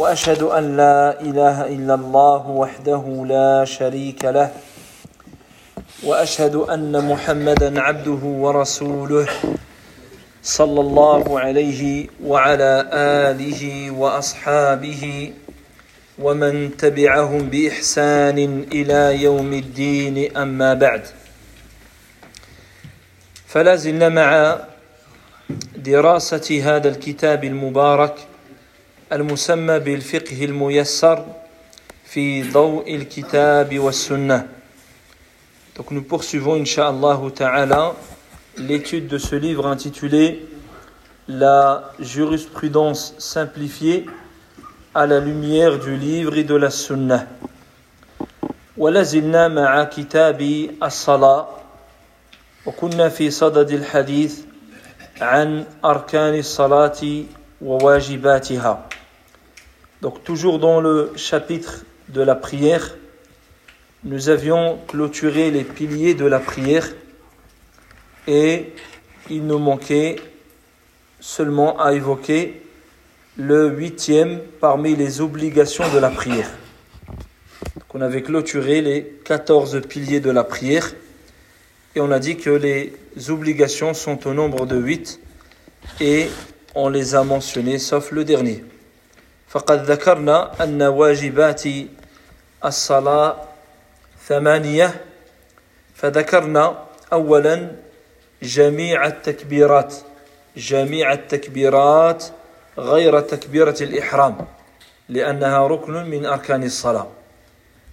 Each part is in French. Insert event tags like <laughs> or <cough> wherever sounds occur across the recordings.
وأشهد أن لا إله إلا الله وحده لا شريك له وأشهد أن محمدا عبده ورسوله صلى الله عليه وعلى آله وأصحابه ومن تبعهم بإحسان إلى يوم الدين أما بعد. فلا زلنا مع دراسة هذا الكتاب المبارك المسمى بالفقه الميسر في ضوء الكتاب والسنة Donc nous poursuivons Inch'Allah Ta'ala l'étude de ce livre intitulé La jurisprudence simplifiée à la lumière du livre et de la Sunna. ولازلنا مع كتاب الصلاة وكنا في صدد الحديث عن أركان الصلاة وواجباتها Donc toujours dans le chapitre de la prière, nous avions clôturé les piliers de la prière et il nous manquait seulement à évoquer le huitième parmi les obligations de la prière. Donc on avait clôturé les 14 piliers de la prière et on a dit que les obligations sont au nombre de huit et on les a mentionnés sauf le dernier. فقد ذكرنا أن واجبات الصلاة ثمانية فذكرنا أولا جميع التكبيرات جميع التكبيرات غير تكبيرة الإحرام لأنها ركن من أركان الصلاة.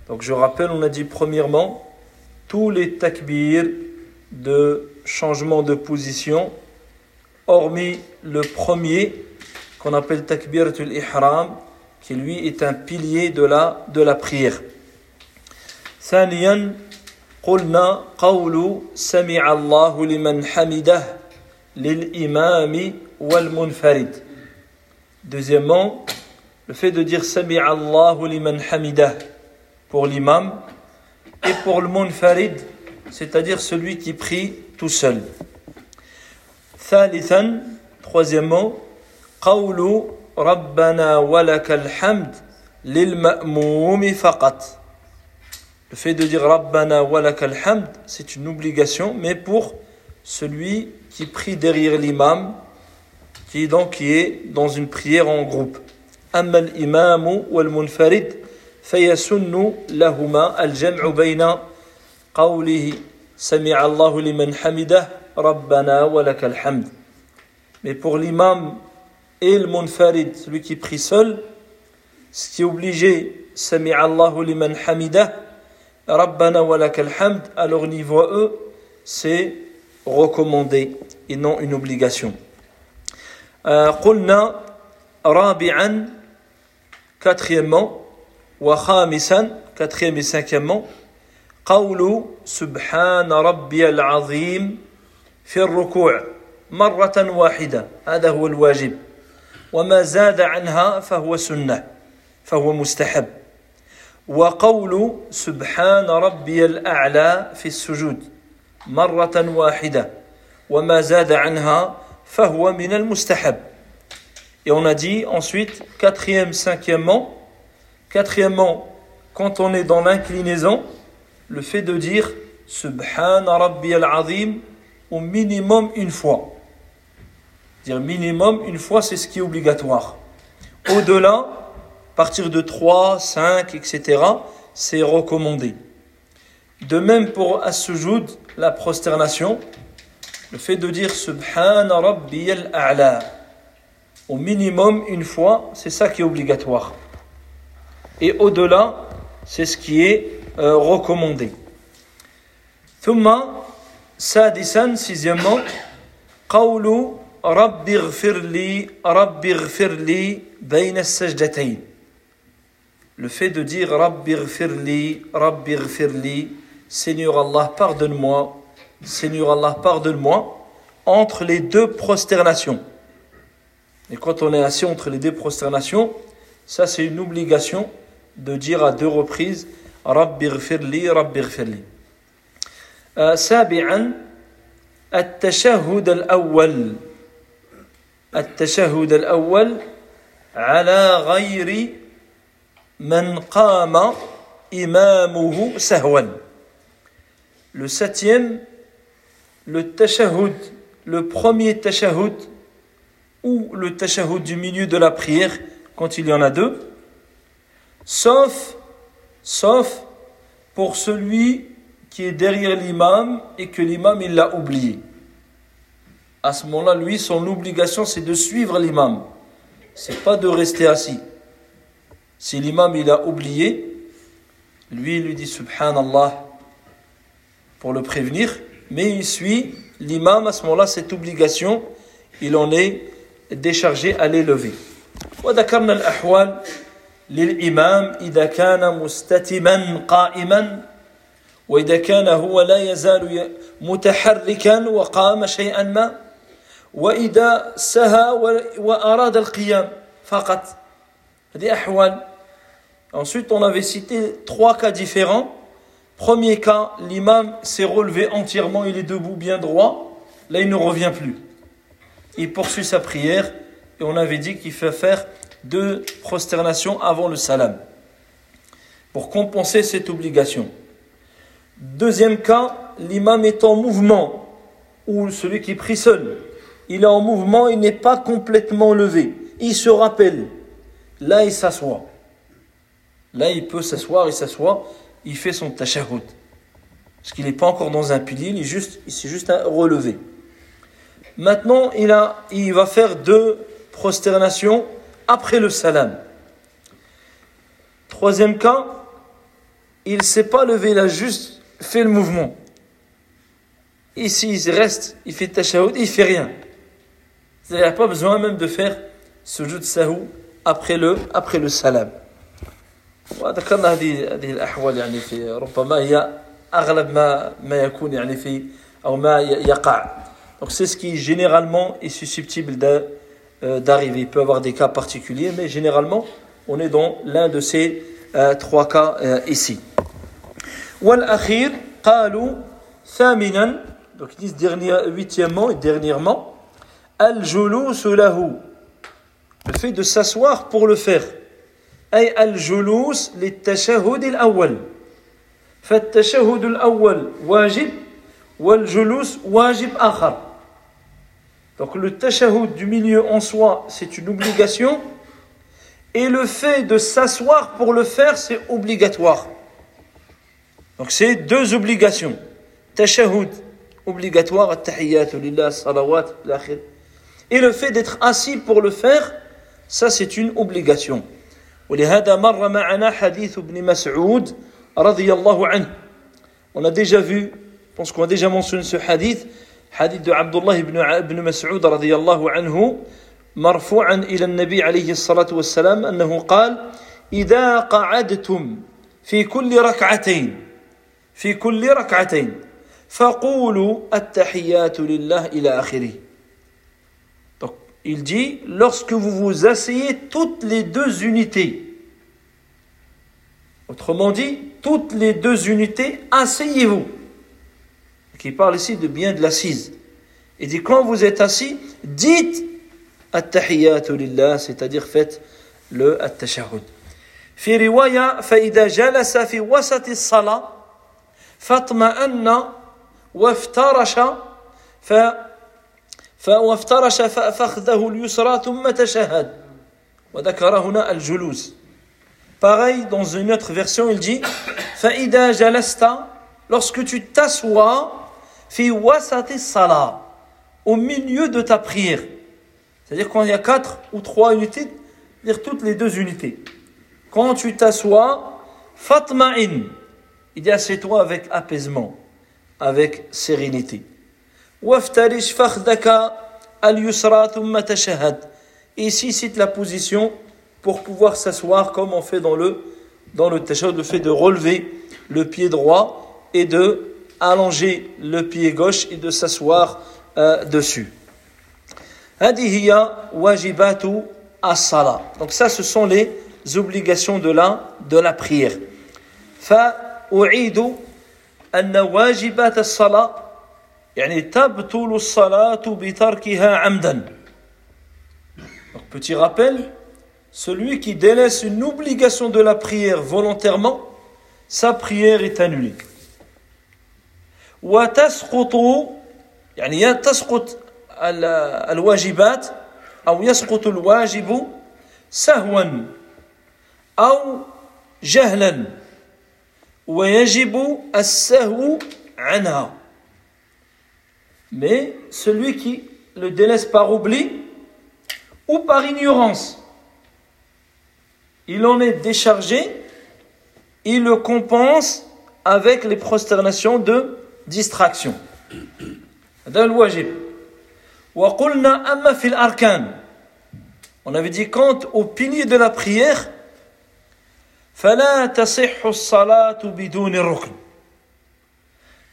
Donc je rappelle, on a dit premièrement tous les takbir de changement de position hormis le premier qu'on appelle takbiratul ihram qui lui est un pilier de la de la prière. ثانيا قلنا قول سمع الله لمن حمده للإمام والمنفرد. Deuxièmement, le fait de dire سمع الله لمن حمده pour l'imam et pour le munfarid, c'est-à-dire celui qui prie tout seul. ثالثا troisièmement قول ربنا ولك الحمد للمأموم فقط le fait de dire ربنا ولك الحمد c'est une obligation mais pour celui qui prie derrière l'imam qui donc qui est dans une prière en groupe أما الإمام والمنفرد فيسن لهما الجمع بين قوله سمع الله لمن حمده ربنا ولك الحمد mais pour l'imam et le munfarid, celui qui prie seul, ce qui est obligé, Sami Allahu liman hamida, Rabbana wa lakal hamd, leur niveau eux, c'est recommandé et non une obligation. قلنا رابعا quatrièmement وخامسا quatrième et cinquièmement قول سبحان ربي العظيم في الركوع مرة واحدة هذا هو الواجب وما زاد عنها فهو سنة فهو مستحب وقول سبحان ربي الأعلى في السجود مرة واحدة وما زاد عنها فهو من المستحب Et on a dit ensuite, quatrième, cinquièmement, quatrièmement, quand on est dans l'inclinaison, le fait de dire Subhana Rabbi al-Azim au minimum une fois. dire minimum une fois, c'est ce qui est obligatoire. Au-delà, partir de 3, 5, etc., c'est recommandé. De même pour as-sujoud, la prosternation, le fait de dire Subhana Rabbi al-A'la, au minimum une fois, c'est ça qui est obligatoire. Et au-delà, c'est ce qui est euh, recommandé. Thumma, sadisan, sixièmement, qawlu rabbi اغفر لي ربي اغفر لي بين السجدتين le fait de dire Rabbi ghfirli, Rabbi ghfirli, Seigneur Allah, pardonne-moi, Seigneur Allah, pardonne-moi, entre les deux prosternations. Et quand on est assis entre les deux prosternations, ça c'est une obligation de dire à deux reprises Rabbi ghfirli, Rabbi ghfirli. سابعا التشهد الأول التشهد الأول على غير من قام إمامه سهوا Le septième, le tashahud, le premier tashahud ou le tashahud du milieu de la prière quand il y en a deux, sauf, sauf pour celui qui est derrière l'imam et que l'imam il l'a oublié. À ce moment-là, lui, son obligation c'est de suivre l'imam. C'est pas de rester assis. Si l'imam il a oublié, lui il lui dit Subhanallah pour le prévenir, mais il suit l'imam à ce moment-là, cette obligation, il en est déchargé à l'élever. وذكرنا الأحوال للإمام إذا كان مستتما قائما وإذا كان هو لا يزال متحركا وقام شيئا ما وإذا سهى وأراد القيام فقط هذه أحوال Ensuite, on avait cité trois cas différents. Premier cas, l'imam s'est relevé entièrement, il est debout bien droit. Là, il ne revient plus. Il poursuit sa prière et on avait dit qu'il fait faire deux prosternations avant le salam pour compenser cette obligation. Deuxième cas, l'imam est en mouvement, ou celui qui prie seul. Il est en mouvement, il n'est pas complètement levé. Il se rappelle. Là, il s'assoit. Là, il peut s'asseoir, il s'assoit, il fait son tashahhud. Parce qu'il n'est pas encore dans un pilier, il, est juste, il s'est juste relevé. Maintenant, il, a, il va faire deux prosternations après le salam. Troisième cas, il ne s'est pas levé, il a juste fait le mouvement. Ici, il reste, il fait tashahhud, il fait rien. Il n'y a pas besoin même de faire ce jeu de sahou après le, après le salam. وذكرنا هذه هذه الاحوال يعني في ربما هي اغلب ما ما يكون يعني في او ما يقع donc c'est ce qui généralement est susceptible euh, d'arriver il peut y avoir des cas particuliers mais généralement on est dans l'un de ces euh, trois cas euh, ici والأخير قالوا ثامنا donc ils disent dernier, huitièmement et dernièrement الجلوس له le fait de s'asseoir pour le faire أي الجلوس للتشهد الأول فالتشهد الأول واجب والجلوس واجب آخر donc le tashahhud du milieu en soi c'est une obligation et le fait de s'asseoir pour le faire c'est obligatoire Donc c'est deux obligations. Tashahud, obligatoire, at-tahiyyatu lillah, salawat, l'akhir. Et le fait d'être assis pour le faire, ça c'est une obligation. ولهذا مر معنا حديث ابن مسعود رضي الله عنه. On a déjà vu, je pense qu'on a déjà mentionné ce hadith, hadith de Abdullah ibn, ibn Mas'ud رضي الله عنه مرفوعا إلى النبي عليه الصلاة والسلام أنه قال إذا قعدتم في كل ركعتين في كل ركعتين فقولوا التحيات لله إلى آخره il dit, lorsque vous vous asseyez toutes les deux unités, autrement dit, toutes les deux unités, asseyez-vous. Qui parle ici de bien de l'assise. Il dit, quand vous êtes assis, dites At-Tahiyyatu lillah, c'est-à-dire faites le At-Tashahhud. في رواية فإذا جلس في وسط الصلاة فاطمأن وافترش ف وافترش فخذه اليسرى ثم تشهد وذكر هنا الجلوس Pareil, dans une autre version, il dit فإذا جلست lorsque tu t'assois في وسط الصلاة au milieu de ta prière c'est-à-dire quand il y a quatre ou trois unités dire toutes les deux unités quand tu t'assois fatma'in Il dit assieds-toi avec apaisement, avec sérénité. Waftaris fakhdaka al-yusra. Ici cite la position pour pouvoir s'asseoir comme on fait dans le dans le fait de relever le pied droit et de allonger le pied gauche et de s'asseoir euh, dessus. Wajibatu as-salah. Donc ça ce sont les obligations de la de la prière. Fa u'idu anna wajibat يعني تبطل الصلاة بتركها عمدا. Donc petit rappel, celui qui délaisse une obligation de la prière volontairement, sa prière est annulée. وتسقط يعني تسقط الواجبات أو يسقط الواجب سهوا أو جهلا ويجب السهو عنها mais celui qui le délaisse par oubli ou par ignorance il en est déchargé il le compense avec les prosternations de distraction هذا الواجب وقلنا أما في الأركان on avait dit quant au pilier de la prière فلا تصح الصلاة بدون الركن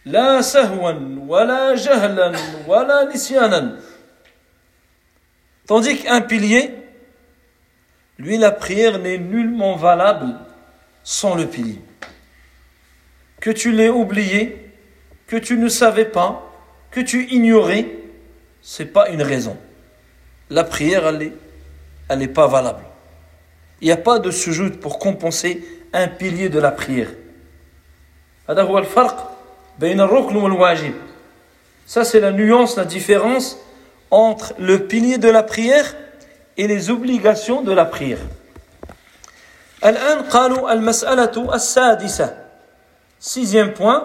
لا سهوا ولا جهلا ولا نسيانا tandis qu'un pilier lui la prière n'est nullement valable sans le pilier que tu l'aies oublié que tu ne savais pas que tu ignorais c'est pas une raison la prière elle est elle n'est pas valable il n'y a pas de sujoud pour compenser un pilier de la prière. Ça, c'est la nuance, la différence entre le pilier de la prière et les obligations de la prière. الآن قالوا المسألة السادسة sixième point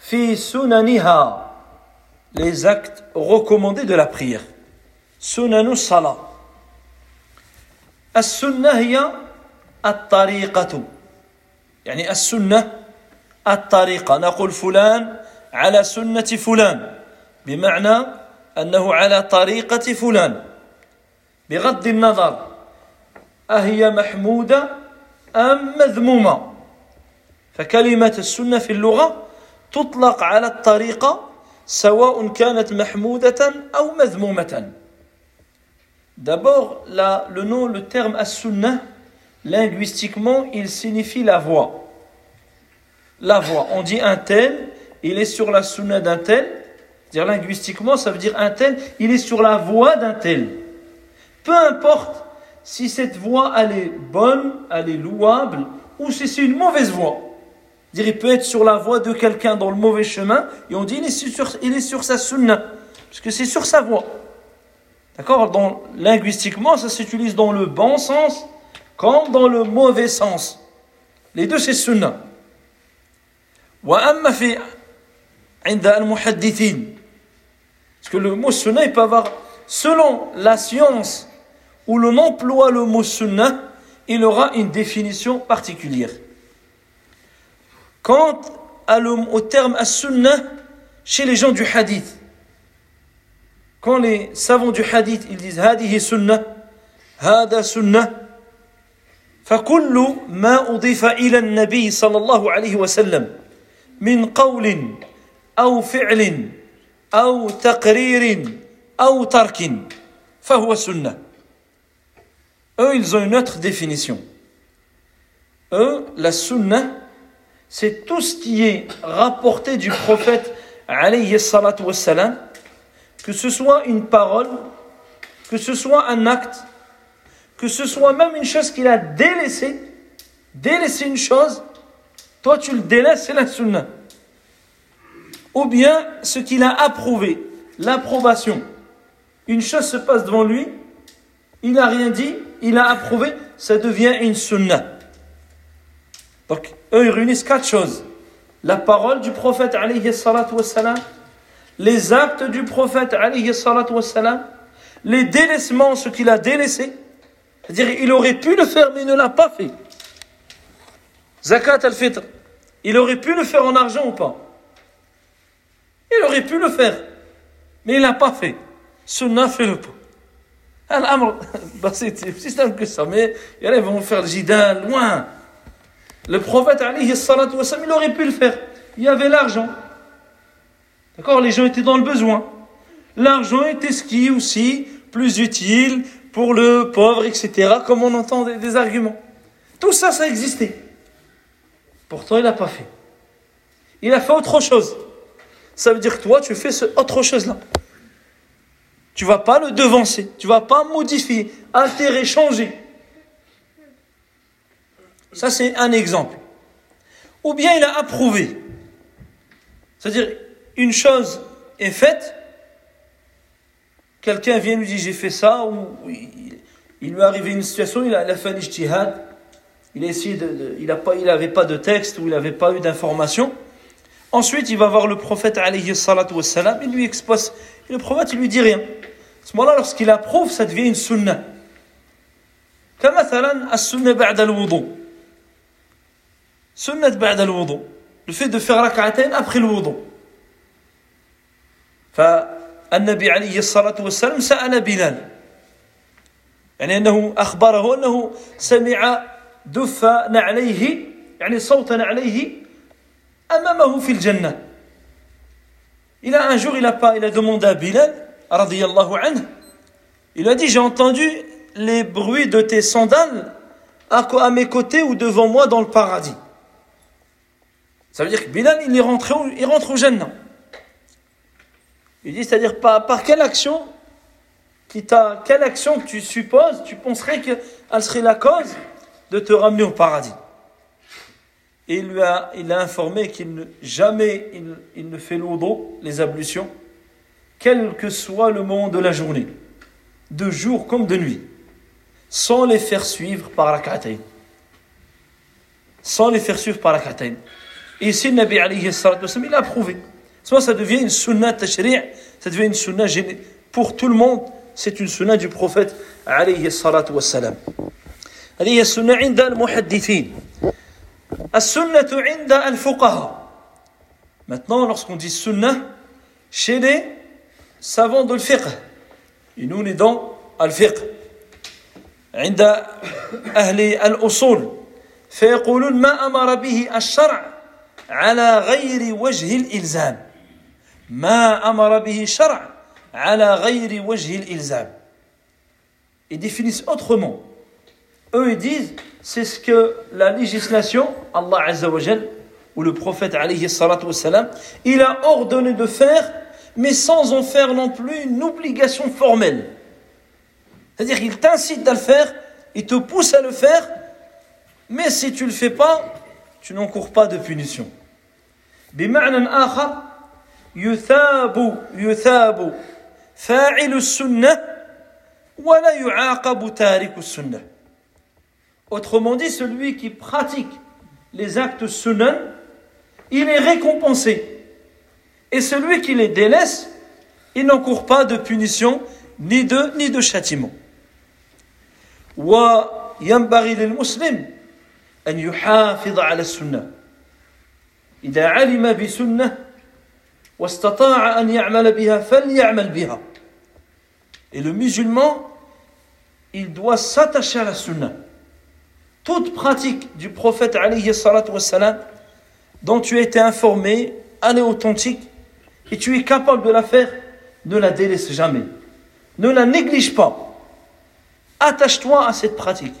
في سننها les actes recommandés de la prière سنن الصلاة السنة هي الطريقة يعني السنة الطريقة. نقول فلان على سنة فلان بمعنى أنه على طريقة فلان. بغض النظر أهي محمودة أم مذمومة؟ فكلمة السنة في اللغة تطلق على الطريقة سواء كانت محمودة أو مذمومة. D'abord, le nom, le terme as-sunnah, linguistiquement, il signifie la voix. La voix. On dit un tel, il est sur la sunnah d'un tel. Dire linguistiquement, ça veut dire un tel, il est sur la voix d'un tel. Peu importe si cette voix elle est bonne, elle est louable, ou si c'est une mauvaise voix. Dire, il peut être sur la voix de quelqu'un dans le mauvais chemin, et on dit il est sur, il est sur sa sunnah, parce que c'est sur sa voix. D'accord? Linguistiquement, ça s'utilise dans le bon sens comme dans le mauvais sens. Les deux, c'est sunnah. وأما في عند المحدثين parce que le mot sunnah il peut avoir selon la science où l'on emploie le mot sunnah il aura une définition particulière quant à le, au terme as-sunnah chez les gens du hadith quand les savants du hadith ils disent هذه سنة هذا سنة فكل ما أضيف إلى النبي صلى الله عليه وسلم من قول أو فعل أو تقرير أو ترك فهو سنة Eux, ils ont une autre définition. Eux, la sunna, c'est tout ce qui est rapporté du prophète alayhi salatu wassalam, que ce soit une parole, que ce soit un acte, que ce soit même une chose qu'il a délaissée, délaisser une chose, toi tu le délaisses, c'est la sunna. Ou bien ce qu'il a approuvé, l'approbation. Une chose se passe devant lui, il n'a rien dit, il a approuvé, ça devient une sunna. Donc, eux, ils réunissent quatre choses. La parole du prophète, alayhi salatu wassalam, les actes du prophète, les délaissements, ce qu'il a délaissé, c'est-à-dire il aurait pu le faire, mais il ne l'a pas fait. Zakat al-Fitr, il aurait pu le faire en argent ou pas? Il aurait pu le faire, mais il ne l'a pas fait. Sunnah fait le pas. Al-Amr, <laughs> bah, c'est plus simple que ça, mais ils vont faire loin. Le prophète, il aurait pu le faire. Il y avait l'argent. D'accord Les gens étaient dans le besoin. L'argent était ce qui aussi plus utile pour le pauvre, etc. Comme on entend des, arguments. Tout ça, ça existait. Pourtant, il n'a pas fait. Il a fait autre chose. Ça veut dire que toi, tu fais ce autre chose-là. Tu vas pas le devancer. Tu vas pas modifier, altérer, changer. Ça, c'est un exemple. Ou bien il a approuvé. C'est-à-dire, une chose est faite, quelqu'un vient lui dire j'ai fait ça, ou il, lui est arrivé une situation, il a, fait un il a essayé de, il n'avait pas, pas de texte ou il n'avait pas eu d'information. Ensuite, il va voir le prophète alayhi salatu wassalam, il lui expose, et le prophète il lui dit rien. À ce moment-là, lorsqu'il approuve, ça devient une sunnah. كمثلا السنة بعد الوضوء سنة بعد الوضوء le fait de faire rak'atayn après le wudu فالنبي عليه الصلاة والسلام سأل بلال يعني أنه أخبره أنه سمع دف نعليه يعني صوت نعليه أمامه في الجنة إلى un jour il a, pas, il a demandé à Bilal radiyallahu anhu il a dit j'ai entendu les bruits de tes sandales à, à mes côtés ou devant moi dans le paradis ça veut dire que Bilal il, est rentré, il rentre au Jannah il dit, c'est-à-dire par, par quelle action qui quelle action que tu supposes, tu penserais qu'elle serait la cause de te ramener au paradis. Et il, lui a, il a informé qu'il ne, jamais il, il ne fait les ablutions, quel que soit le moment de la journée, de jour comme de nuit, sans les faire suivre par la katayn. Sans les faire suivre par la katayn. Et ici, le Nabi alayhi il a prouvé. Soit ça devient une sunna tashri', ça devient une sunnah sunna pour tout le monde, c'est une sunna du prophète alayhi salatu wassalam. هذه السنة عند المحدثين. السنة عند الفقهاء. Maintenant lorsqu'on dit sunna chez les savants de fiqh et nous on est dans الفقه عند أهل الأصول. فيقولون ما أمر به الشرع على غير وجه الإلزام. ما أمر به شرع على غير وجه الإلزام. Ils définissent autrement. eux ils disent c'est ce que la législation Allah Azza wa Jal ou le prophète alayhi salatu wassalam il a ordonné de faire mais sans en faire non plus une obligation formelle c'est-à-dire qu'il t'incite à le faire il te pousse à le faire mais si tu le fais pas tu n'encours pas de punition بمعنى آخر يثاب يثاب فاعل السنة ولا يعاقب تارك السنة Autrement dit, celui qui pratique les actes sunnah, il est récompensé. Et celui qui les délaisse, il n'encourt pas de punition, ni de, ni de châtiment. وينبغي للمسلم أن يحافظ على السنة إذا علم بسنة واستطاع أن يعمل بها فليعمل بها Et le musulman, il doit s'attacher à la sunna. Toute pratique du prophète wassalam, dont tu as été informé, elle est authentique, et tu es capable de la faire, ne la délaisse jamais. Ne la néglige pas. Attache-toi à cette pratique.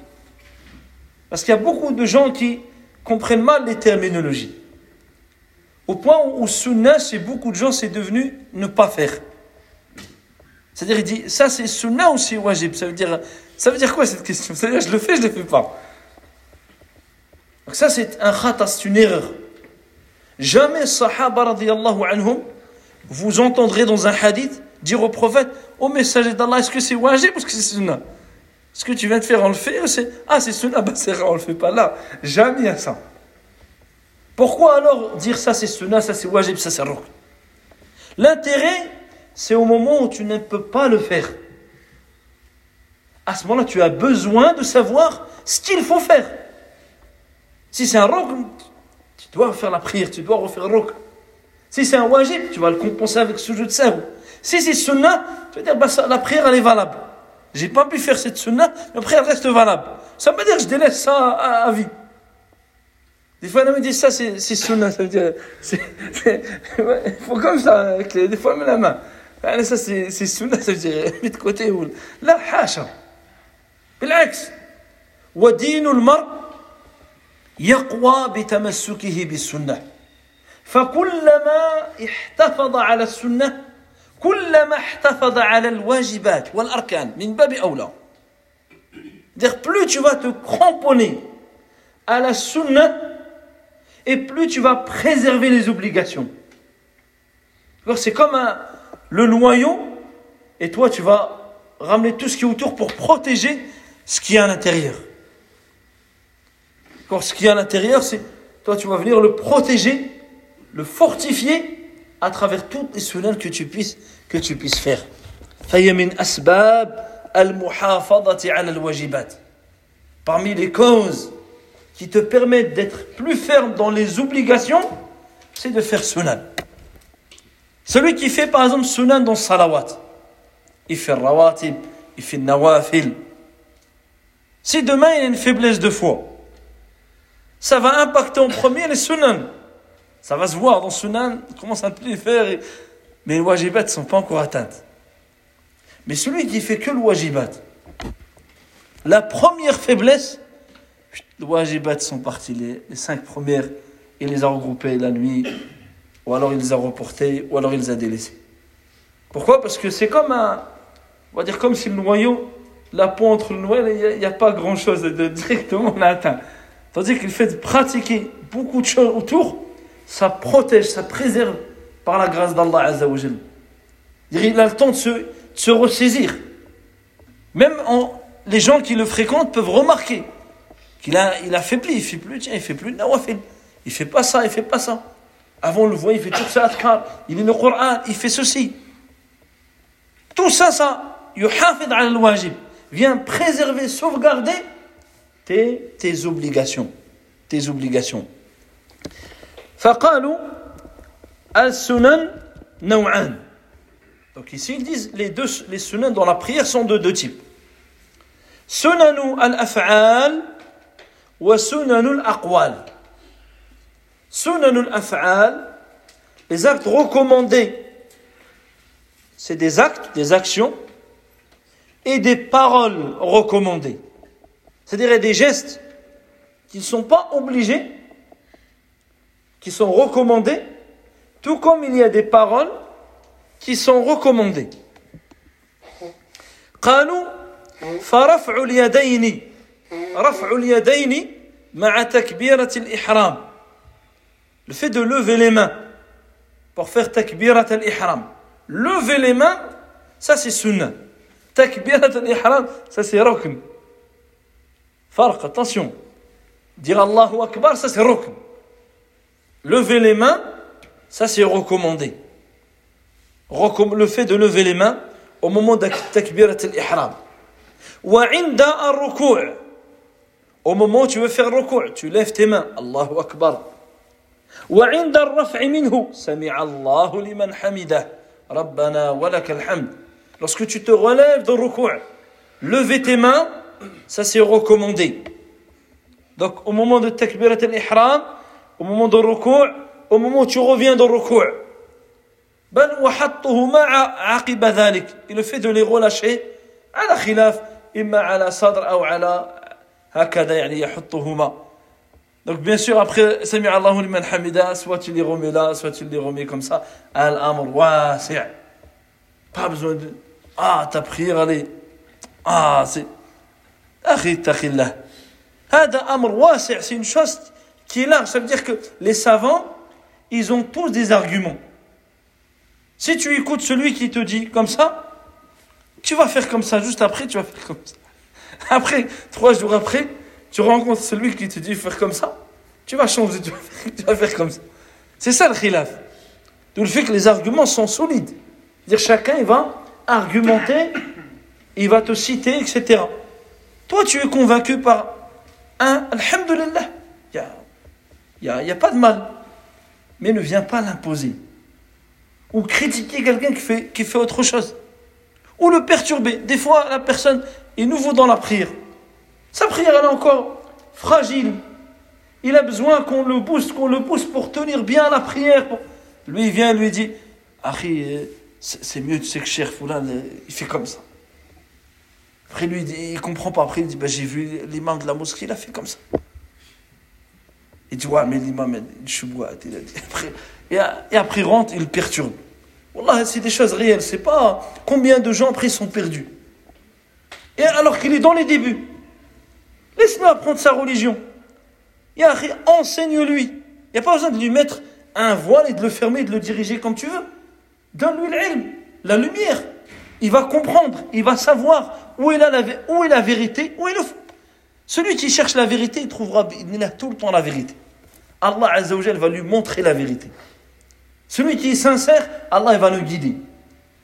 Parce qu'il y a beaucoup de gens qui comprennent mal les terminologies. Au point où sunnah, chez beaucoup de gens, c'est devenu ne pas faire. C'est-à-dire, il dit, ça c'est sunnah ou c'est wajib? Ça veut dire, ça veut dire quoi cette question? C'est-à-dire, je le fais, je ne le fais pas. Donc ça c'est un khata, c'est une erreur. Jamais sahaba radiallahu anhum, vous entendrez dans un hadith dire au prophète, au messager d'Allah, est-ce que c'est wajib ou est-ce que c'est sunnah? Ce que tu viens de faire, on le fait Ah, c'est sunnah, <laughs> bah c'est on le fait pas là. Jamais ça. Pourquoi alors dire ça c'est sunnah, ça c'est wajib, ça c'est rukn? L'intérêt, c'est au moment où tu ne peux pas le faire. À ce moment-là, tu as besoin de savoir ce qu'il faut faire. Si c'est un rukn, tu dois faire la prière, tu dois refaire le rukn. Si c'est un wajib, tu vas le compenser avec ce jeu de sahou. Si c'est sunnah, tu vas dire bah, la prière elle est valable. J'ai pas pu faire cette sunnah, la prière reste valable. Ça veut dire que je délaisse ça à, vie. Des fois, elle me dit ça, c'est sunnah, ça veut dire. <laughs> Il faut comme ça, des fois, elle met la main. Ah, ça, c'est sunnah, ça veut dire, <laughs> mets de côté. Là, hacha. Bil'ax. Wadinul mar يقوى بتمسكه بالسنه فكلما احتفظ على السنه كلما احتفظ على الواجبات والاركان من باب اولى dire plus tu vas te cramponner à la sunna et plus tu vas préserver les obligations. C'est comme un, le noyau et toi tu vas ramener tout ce qui est autour pour protéger ce qui est à l'intérieur. Ce qui est à l'intérieur, c'est toi tu vas venir le protéger, le fortifier à travers toutes les sunnahs que tu puisses que tu puisses faire. Parmi les causes qui te permettent d'être plus ferme dans les obligations, c'est de faire sunan. Celui qui fait par exemple sunan dans salawat, il fait rawatib, il fait nawafil. Si demain il a une faiblesse de foi, ça va impacter en premier les sunan. Ça va se voir dans sunan, il commence à plus les faire, mais les wajibat ne sont pas encore atteintes. Mais celui qui fait que le wajibat, la première faiblesse, les wajibat sont partis, les, cinq premières, il les a regroupées la nuit, ou alors il les a reportées, ou alors il les a délaissées. Pourquoi? Parce que c'est comme un, on va dire comme si le noyau, la peau entre le noyau, il n'y a, pas grand chose de directement atteint. Tandis qu'il fait de pratiquer beaucoup de choses autour, ça protège, ça préserve par la grâce d'Allah Azzawajal. Il a le temps de se, ressaisir. Même les gens qui le fréquentent peuvent remarquer qu'il a, il affaibli, il fait plus, tiens, il fait plus de nawafil. Il fait pas ça, il fait pas ça. Avant on le voit, il fait tout ça, il lit le Coran, il fait ceci. Tout ça, ça, yuhafid al-wajib, vient préserver, sauvegarder tes, tes obligations. Tes obligations. فقالوا السنن نوعان donc ici ils disent les deux les sunan dans la prière sont de deux types sunanu al-af'al wa sunanu al-aqwal sunanu al-af'al les actes recommandés c'est des actes des actions et des paroles recommandées c'est-à-dire des gestes qui ne sont pas obligés qui sont recommandés tout comme il y a des paroles qui sont recommandées. قالوا فرفع اليدين رفع اليدين مع تكبيرة الإحرام le fait de lever les mains pour faire takbirat al-ihram lever les mains ça c'est sunnah takbirat al-ihram ça c'est rukn farq attention. Dire Allahu Akbar ça c'est rukn. Lever les mains ça c'est recommandé. Le fait de lever les mains au moment de takbirat al-ihram. Wa inda al-ruku' au moment où tu veux faire ruku' tu lèves tes mains. Allahu akbar. Wa inda al-raf'i minhu. Sami'a Allahu liman hamidah rabbana wa lakal hamd. Lorsque tu te relèves de ruku' lever tes mains ça c'est recommandé. Donc au moment de takbirat al-ihram au moment de ruku' au moment où tu reviens de ذلك et le fait de les relâcher على خلاف إما على صدر أو على هكذا يعني يحطهما donc bien sûr après سمع الله لمن حمده soit tu les remets là soit tu les remets comme ça الأمر واسع pas besoin de ah ta prière allez ah c'est c'est une chose qui est large ça veut dire que les savants ils ont tous des arguments Si tu écoutes celui qui te dit comme ça, tu vas faire comme ça. Juste après, tu vas faire comme ça. Après, trois jours après, tu rencontres celui qui te dit faire comme ça. Tu vas changer, tu vas faire, comme ça. C'est ça le khilaf. D'où le fait que les arguments sont solides. Dire chacun il va argumenter, il va te citer, etc. Toi, tu es convaincu par un Alhamdulillah. Il n'y a, y a pas de mal. Mais ne viens pas l'imposer ou critiquer quelqu'un qui fait, qui fait autre chose, ou le perturber. Des fois, la personne est nouveau dans la prière. Sa prière, elle est encore fragile. Il a besoin qu'on le booste, qu'on le pousse pour tenir bien la prière. Lui, il vient, lui dit, euh, c'est mieux, tu sais que cher Foulan, il fait comme ça. Après, lui, il comprend pas. Après, il dit, bah, j'ai vu l'imam de la mosquée, il a fait comme ça. Il dit, ouais, mais l'imam, il chouboua. <laughs> Après, et, et après, il rentre, il le perturbe. Wallah, c'est des choses réelles. C'est pas combien de gens après sont perdus. Et alors qu'il est dans les débuts. Laisse-le apprendre sa religion. Enseigne-lui. Il n'y a pas besoin de lui mettre un voile et de le fermer et de le diriger comme tu veux. Donne-lui l'ilm, la lumière. Il va comprendre, il va savoir où est la, où est la vérité, où est le faux. Celui qui cherche la vérité, il trouvera il a tout le temps la vérité. Allah Azzawajal va lui montrer la vérité. Celui qui est sincère, Allah va le guider.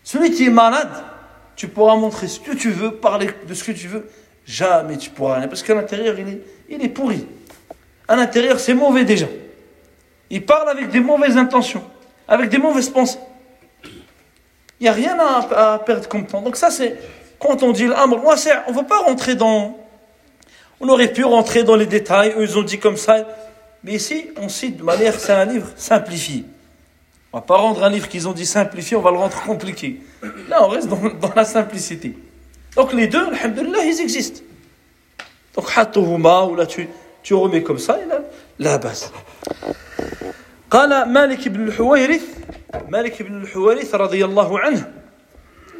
Celui qui est malade, tu pourras montrer ce que tu veux, parler de ce que tu veux. Jamais tu pourras rien. Parce qu'à l'intérieur, il est, il est pourri. À l'intérieur, c'est mauvais déjà. Il parle avec des mauvaises intentions, avec des mauvaises pensées. Il n'y a rien à, perdre comme temps. Donc ça, c'est quand on dit l'amr, on ne veut pas rentrer dans... On aurait pu rentrer dans les détails, eux, ils ont dit comme ça. Mais ici, on cite de manière, c'est un livre simplifié. On ne va pas rendre un livre qu'ils ont dit simplifié, on va le rendre compliqué. Là, on reste dans, la simplicité. Donc les deux, alhamdoulilah, ils existent. Donc, hatouma, ou là tu, tu remets comme ça, et là, la base. قال مالك بن الحويرث مالك بن الحويرث رضي الله عنه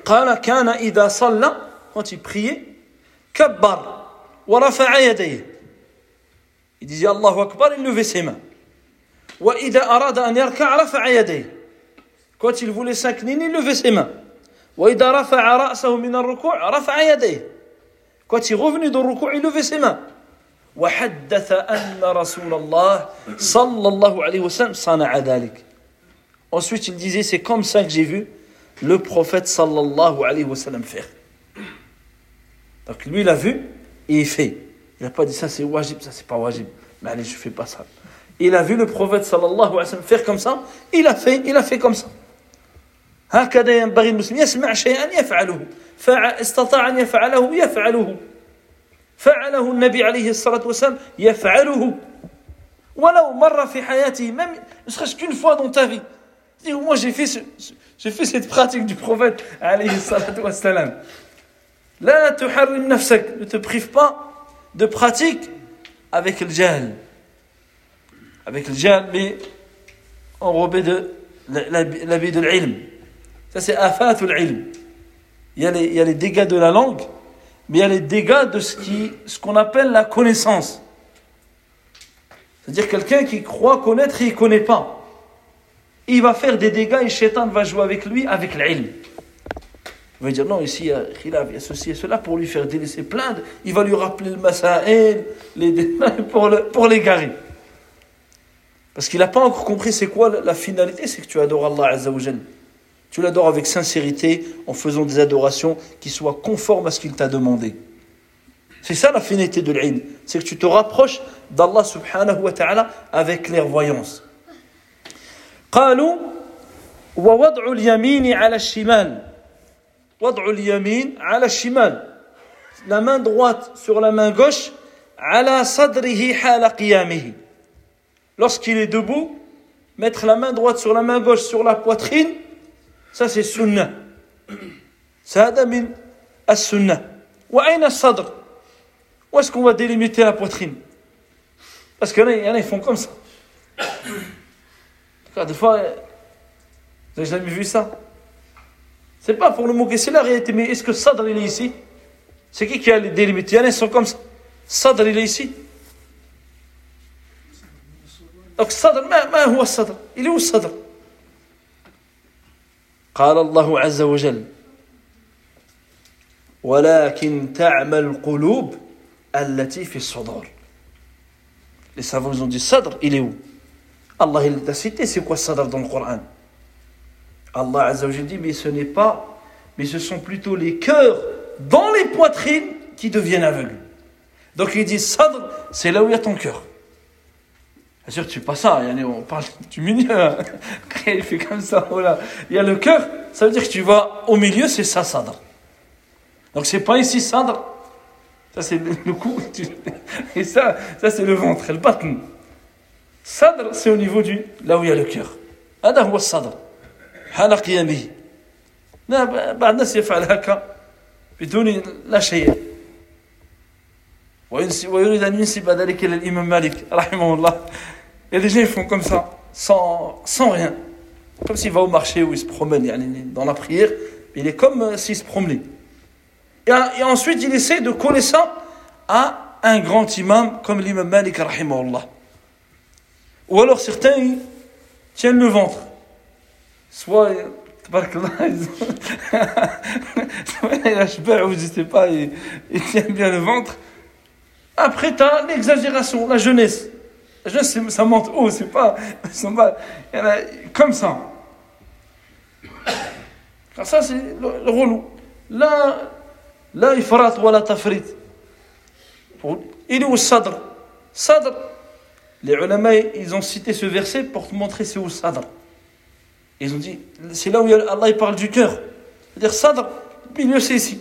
قال كان إذا صلى quand il كبر ورفع يديه. Disait الله أكبر il mains. وإذا أراد أن يركع رفع يديه quand il voulait s'incliner mains. وإذا رفع رأسه من الركوع رفع يديه quand il revenait levait ses mains. وحدث أن رسول الله صلى الله عليه وسلم صنع ذلك Ensuite, il disait, c'est comme ça que j'ai vu le prophète sallallahu alayhi wa sallam faire. Donc lui, il a vu et il fait. Il n'a pas dit ça c'est wajib, ça c'est pas wajib. Mais allez, je fais pas ça. Il a vu le prophète sallallahu alayhi wa sallam faire comme ça, il a fait, il a fait comme ça. هكذا ينبغي المسلم يسمع شيئا يفعله فاستطاع أن يفعله يفعله فعله النبي عليه الصلاة والسلام يفعله ولو مر في حياته même ne serait-ce qu'une fois dans ta vie moi j'ai fait, ce, j'ai fait cette pratique du prophète alayhi salatu wassalam لا تحرم نفسك ne te prive pas de pratique avec le jahl avec le jahl mais enrobé de l'habit de l'ilm ça c'est afatul ilm il y, a les, il y a les dégâts de la langue mais il y a les dégâts de ce qu'on ce appelle la connaissance. C'est-à-dire quelqu'un qui croit connaître et il ne connaît pas. Il va faire des dégâts et Shaitan va jouer avec lui avec l'ilm. Il va dire non, ici il y a khilaf, il y a ceci et cela pour lui faire délaisser plaindre. Il va lui rappeler le masa'il, les pour, le, pour l'égarer. Parce qu'il n'a pas encore compris c'est quoi la finalité, c'est que tu adores Allah Azzawajal. Tu l'adores avec sincérité, en faisant des adorations qui soient conformes à ce qu'il t'a demandé. C'est ça la finalité de l'ilm. C'est que tu te rapproches d'Allah subhanahu wa ta'ala avec clairvoyance. قالوا ووضع اليمين على الشمال وضع اليمين على الشمال la main droite sur la main gauche على صدره حال قيامه lorsqu'il est debout mettre la main droite sur la main gauche sur la poitrine ça, c'est sunnah. Ça, min as-sunnah. وأين الصدر Où est-ce qu'on va délimiter la poitrine Parce qu'il y en a, ils font comme ça. Des fois, vous n'avez jamais vu ça C'est pas pour le moquer, c'est la réalité. Mais est-ce que Sadr il est ici C'est qui qui a délimité Il y en a, ils sont comme ça. Sadr il est ici. Donc Sadr, ما هو الصدر Il est où Sadr قال الله عز وجل ولكن تعمى القلوب التي في الصدور Les savants ils ont dit Sadr, il est où Allah il t'a cité, c'est quoi Sadr dans le Coran Allah Azza wa dit, mais ce n'est pas, mais ce sont plutôt les cœurs dans les poitrines qui deviennent aveugles. Donc il dit Sadr, c'est là où il y a ton cœur. Bien sûr, tu pas ça, on parle du milieu. Hein. il fait comme ça, voilà. Il y a le cœur, ça veut dire que tu vas au milieu, c'est ça, sadr. Donc c'est pas ici sadr. Ça c'est le cou. <laughs> Et ça, ça c'est le ventre, le batn. Sadr, c'est au niveau du. là où il y a le cœur. هذا هو الصدر حال قيامه بعض الناس يفعل هكا بدون لا شيء ويريد أن ينسب ذلك إلى الإمام مالك رحمه الله il y a des gens font comme ça, sans, sans rien. Comme s'il va au marché ou il se promène dans la prière. Il est comme s'il se promenait. Et, et ensuite, il essaie de coller ça à un grand imam comme l'imam Malik, rahimahullah. Ou alors certains ils tiennent le ventre. Soit, ou <laughs> je sais pas, ils tiennent bien le ventre. Après, tu as l'exagération, la jeunesse. La jeunesse, ça monte haut, c'est pas, pas il y en a comme ça. Car ça, c'est le, le relou. Là, là, il fera toi la tafrit. Il est au sadr. Sadr. Les ulama, ils ont cité ce verset pour te montrer c'est où sadr. Ils ont dit, c'est là où Allah il parle du cœur. C'est-à-dire sadr, le milieu c'est ici.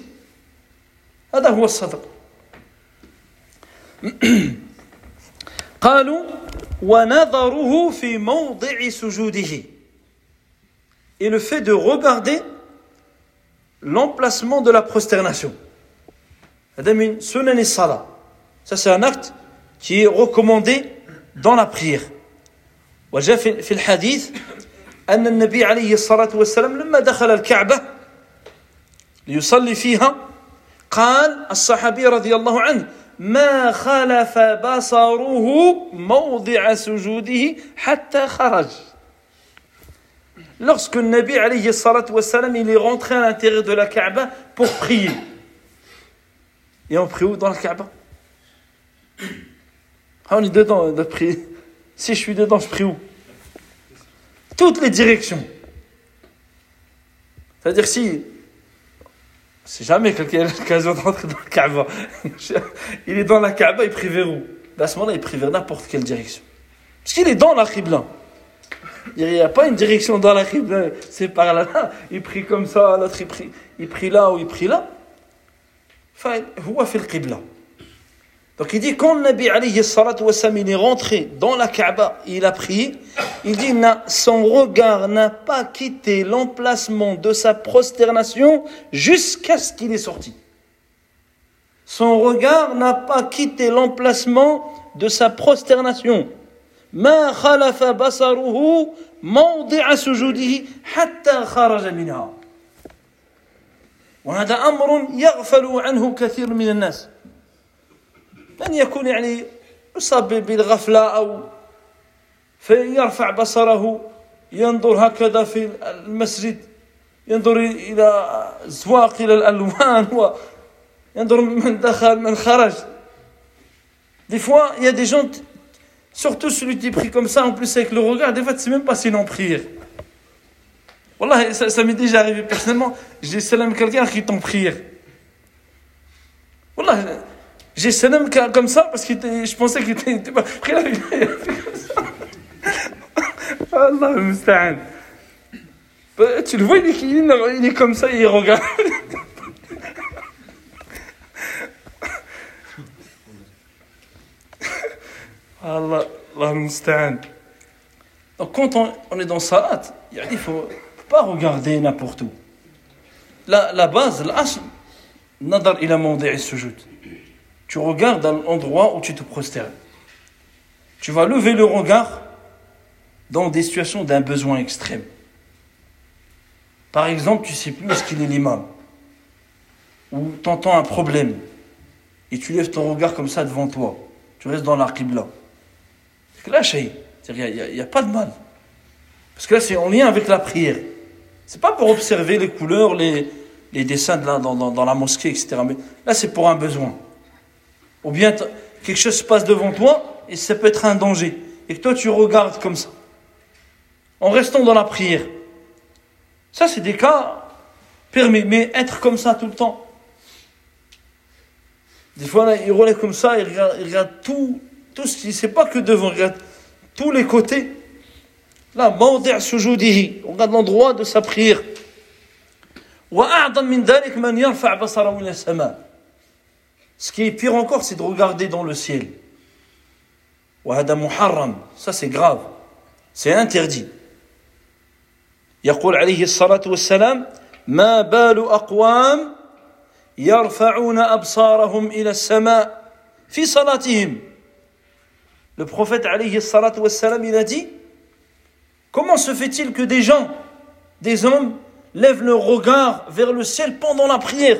هذا هو الصدر قالوا ونظره في موضع سجوده et le fait de regarder l'emplacement de la prosternation هذا من سنن الصلاة ça c'est un acte qui est recommandé dans la prière وجاء في الحديث أن النبي عليه الصلاة والسلام لما دخل الكعبة ليصلي فيها قال الصحابي رضي الله عنه ما خلف بصره موضع سجوده حتى خرج Lorsque le Nabi alayhi salatu wassalam, il est rentré à l'intérieur de la Kaaba pour prier. Et on prie où dans la Kaaba ah, On est dedans, on doit prier. Si je suis dedans, je prie où Toutes les directions. C'est-à-dire si c'est jamais quelqu'un a l'occasion de rentrer dans la Kaaba. <laughs> il est dans la Kaaba, il prie vers où À ce moment-là, il prie vers n'importe quelle direction. Parce qu'il est dans la Qibla. Il n'y a pas une direction dans la Qibla, c'est par là, là. <laughs> Il prie comme ça, l'autre il prie, il prie là ou il prie là. Enfin, il fait le Qibla. Donc il dit, quand le Nabi alayhi salatu wassalam, il est rentré dans la Kaaba, il a prié, il dit, son regard n'a pas quitté l'emplacement de sa prosternation jusqu'à ce qu'il est sorti. Son regard n'a pas quitté l'emplacement de sa prosternation. ما خلف بصره موضع سجوده حتى خرج منها وهذا أمر يغفل عنه كثير من الناس من يكون يعني يصاب بالغفلة أو فيرفع بصره ينظر هكذا في المسجد ينظر إلى الزواق إلى الألوان وينظر من دخل من خرج Des fois, il y a des gens, surtout celui qui prie comme ça, en plus avec le regard, des fois, tu sais même pas s'il est en prière. Wallah, ça, ça m'est déjà arrivé personnellement. J'ai salam quelqu'un qui est en prière. Wallah, J'ai salam comme ça parce que je pensais qu'il était, pas. Après là, il a fait comme ça. <laughs> Allah. Bah, tu le vois, il est, est comme ça, il regarde. <laughs> Allah, Allah. Donc quand on, on, est dans salat, il ne faut pas regarder n'importe où. La, la base, l'asl, nadar ila mawdi'i sujud tu regardes dans l'endroit où tu te prosternes. Tu vas lever le regard dans des situations d'un besoin extrême. Par exemple, tu ne sais plus est-ce qu'il est l'imam, ou tu entends un problème, et tu lèves ton regard comme ça devant toi. Tu restes dans la qibla. Là, il n'y a, pas de mal. Parce que là, c'est en lien avec la prière. C'est pas pour observer les couleurs, les, dessins de dans, dans, dans la mosquée, etc. Mais là, c'est pour un besoin. Ou bien quelque chose se passe devant toi et ça peut être un danger. Et toi tu regardes comme ça. En restant dans la prière. Ça c'est des cas permis. Mais être comme ça tout le temps. Des fois il relève comme ça, il regarde, il regarde tout, tout ce qui. C'est pas que devant, il regarde tous les côtés. Là, on regarde l'endroit de sa prière. Ce qui est pire encore, c'est de regarder dans le ciel. وهذا محرم ça c'est grave c'est interdit يقول عليه الصلاة والسلام ما بال أقوام يرفعون أبصارهم إلى السماء في صلاتهم Le prophète alayhi الصلاة والسلام il a dit Comment se fait-il que des gens, des hommes, lèvent leur regard vers le ciel pendant la prière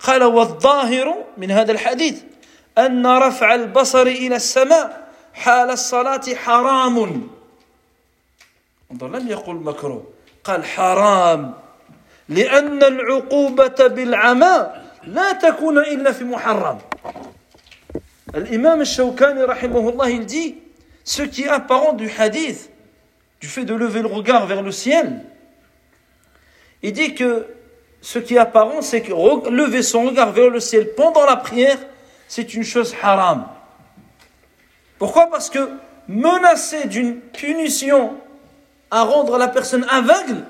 قال والظاهر من هذا الحديث أن رفع البصر إلى السماء حال الصلاة حرام. انظر لم يقل مكروه قال حرام لأن العقوبة بالعمى لا تكون إلا في محرم. الإمام الشوكاني رحمه الله dit ce qui est apparent du hadith du fait de lever le regard vers le ciel il dit que ce qui est apparent, c'est que lever son regard vers le ciel pendant la prière, c'est une chose haram. Pourquoi? Parce que menacer d'une punition à rendre la personne aveugle,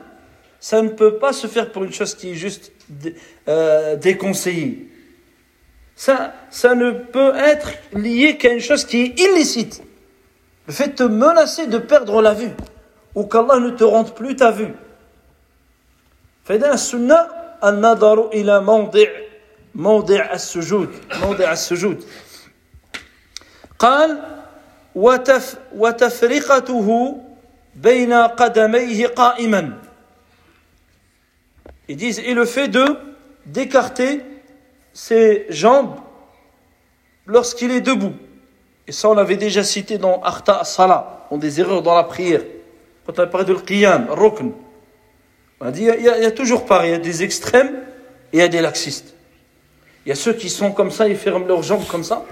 ça ne peut pas se faire pour une chose qui est juste euh, déconseillée. Ça, ça ne peut être lié qu'à une chose qui est illicite. Le fait de te menacer de perdre la vue, ou qu'Allah ne te rende plus ta vue. فإذا السنة النظر إلى موضع موضع السجود موضع السجود قال وتف وتفرقته بين قدميه قائما Ils disent, et le fait de d'écarter ses jambes lorsqu'il est debout. Et ça, on l'avait déjà cité dans Arta Salah, ont des erreurs dans la prière. Quand on a parlé de l'qiyam, rukn. On a dit, il y, a, toujours pareil, il y a des extrêmes et il y a des laxistes. Il y a ceux qui sont comme ça, ils ferment leurs jambes comme ça,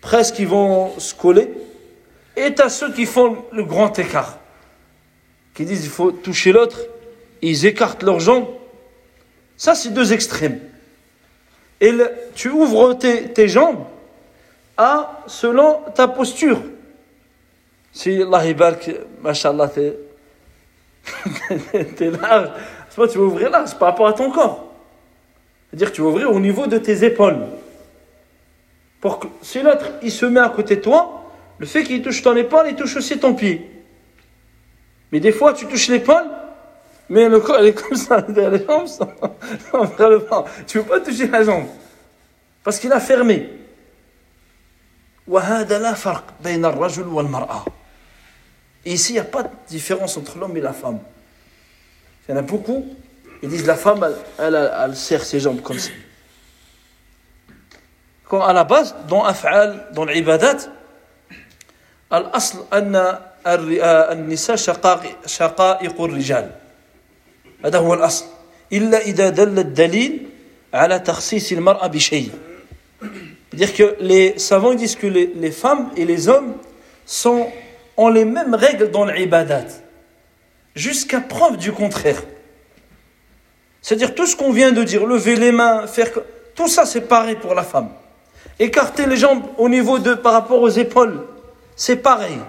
presque ils vont se coller. Et tu as ceux qui font le grand écart, qui disent il faut toucher l'autre, ils écartent leurs jambes. Ça, c'est deux extrêmes. Et tu ouvres tes, tes, jambes à selon ta posture. Si Allah mashallah, <laughs> t'es t'es large. C'est pas tu vas ouvrir large par rapport à ton corps. C'est-à-dire que tu vas ouvrir au niveau de tes épaules. Pour que si l'autre il se met à côté de toi, le fait qu'il touche ton épaule, il touche aussi ton pied. Mais des fois, tu touches l'épaule, mais le corps, il est comme ça, les jambes sont vers le vent. Tu ne veux pas toucher la jambe. Parce qu'il a fermé. وهذا لا فرق بين الرجل والمرأة. Et ici, il n'y a pas de différence entre l'homme et la femme. Il y en a beaucoup, ils disent la femme, elle, elle, elle serre ses jambes comme ça. Quand à la base, dans af'al, dans l'ibadat, الأصل أن النساء شقائق الرجال هذا هو الأصل إلا إذا دل الدليل على تخصيص المرأة بشيء C'est-à-dire que les savants disent que les, les femmes et les hommes sont ont les mêmes règles dans l'ibadat, jusqu'à preuve du contraire. C'est-à-dire tout ce qu'on vient de dire, lever les mains, faire tout ça c'est pareil pour la femme. Écarter les jambes au niveau de par rapport aux épaules, c'est pareil.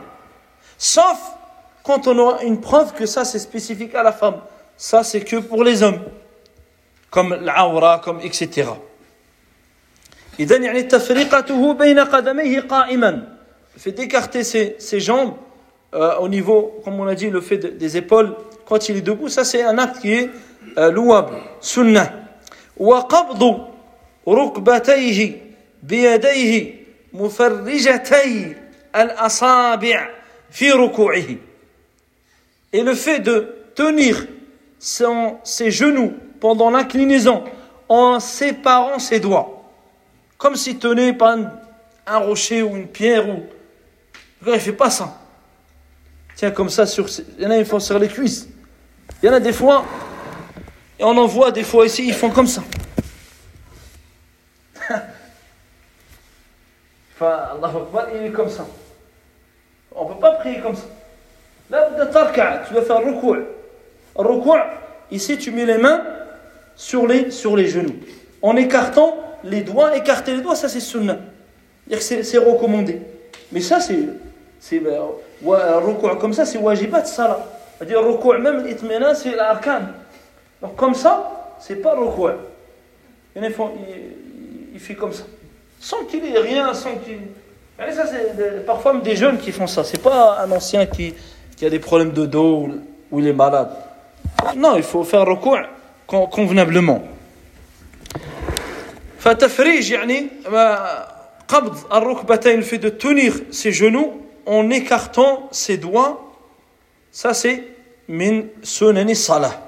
Sauf quand on aura une preuve que ça c'est spécifique à la femme. Ça c'est que pour les hommes. Comme l'aura, comme etc. إذا يعني تفرقته بين قدميه قائما le fait d'écarter ses, ses, jambes euh, au niveau, comme on a dit, le fait de, des épaules quand il est debout, ça c'est un acte qui est euh, louable, sunnah. وقبض ركبتيه بيديه مفرجتي الأصابع في ركوعه. Et le fait de tenir son, ses genoux pendant l'inclinaison en séparant ses doigts, comme s'il tenait par un, un rocher ou une pierre ou il ne fait pas ça. Tiens, comme ça, sur, il y en a, ils font sur les cuisses. Il y en a des fois, et on en voit des fois ici, ils font comme ça. <laughs> Allah Akbar, il est comme ça. On ne peut pas prier comme ça. Là, tu dois faire recours. Recours, ici tu mets les mains sur les, sur les genoux. En écartant les doigts, écarter les doigts, ça c'est sunnah. C'est recommandé. Mais ça c'est. c'est euh, un recours comme ça, c'est wajibat salah. C'est-à-dire, recours même, itmena, c'est l'arkan. Donc comme ça, c'est pas recours. Il, il, il fait comme ça. Sans qu'il ait rien, sans qu'il. Ça, c'est parfois des jeunes qui font ça. C'est pas un ancien qui, qui a des problèmes de dos ou il est malade. Non, il faut faire recours convenablement. فتفريج يعني قبض الركبتين le fait de tenir ses genoux en écartant ses doigts ça c'est من سنن الصلاة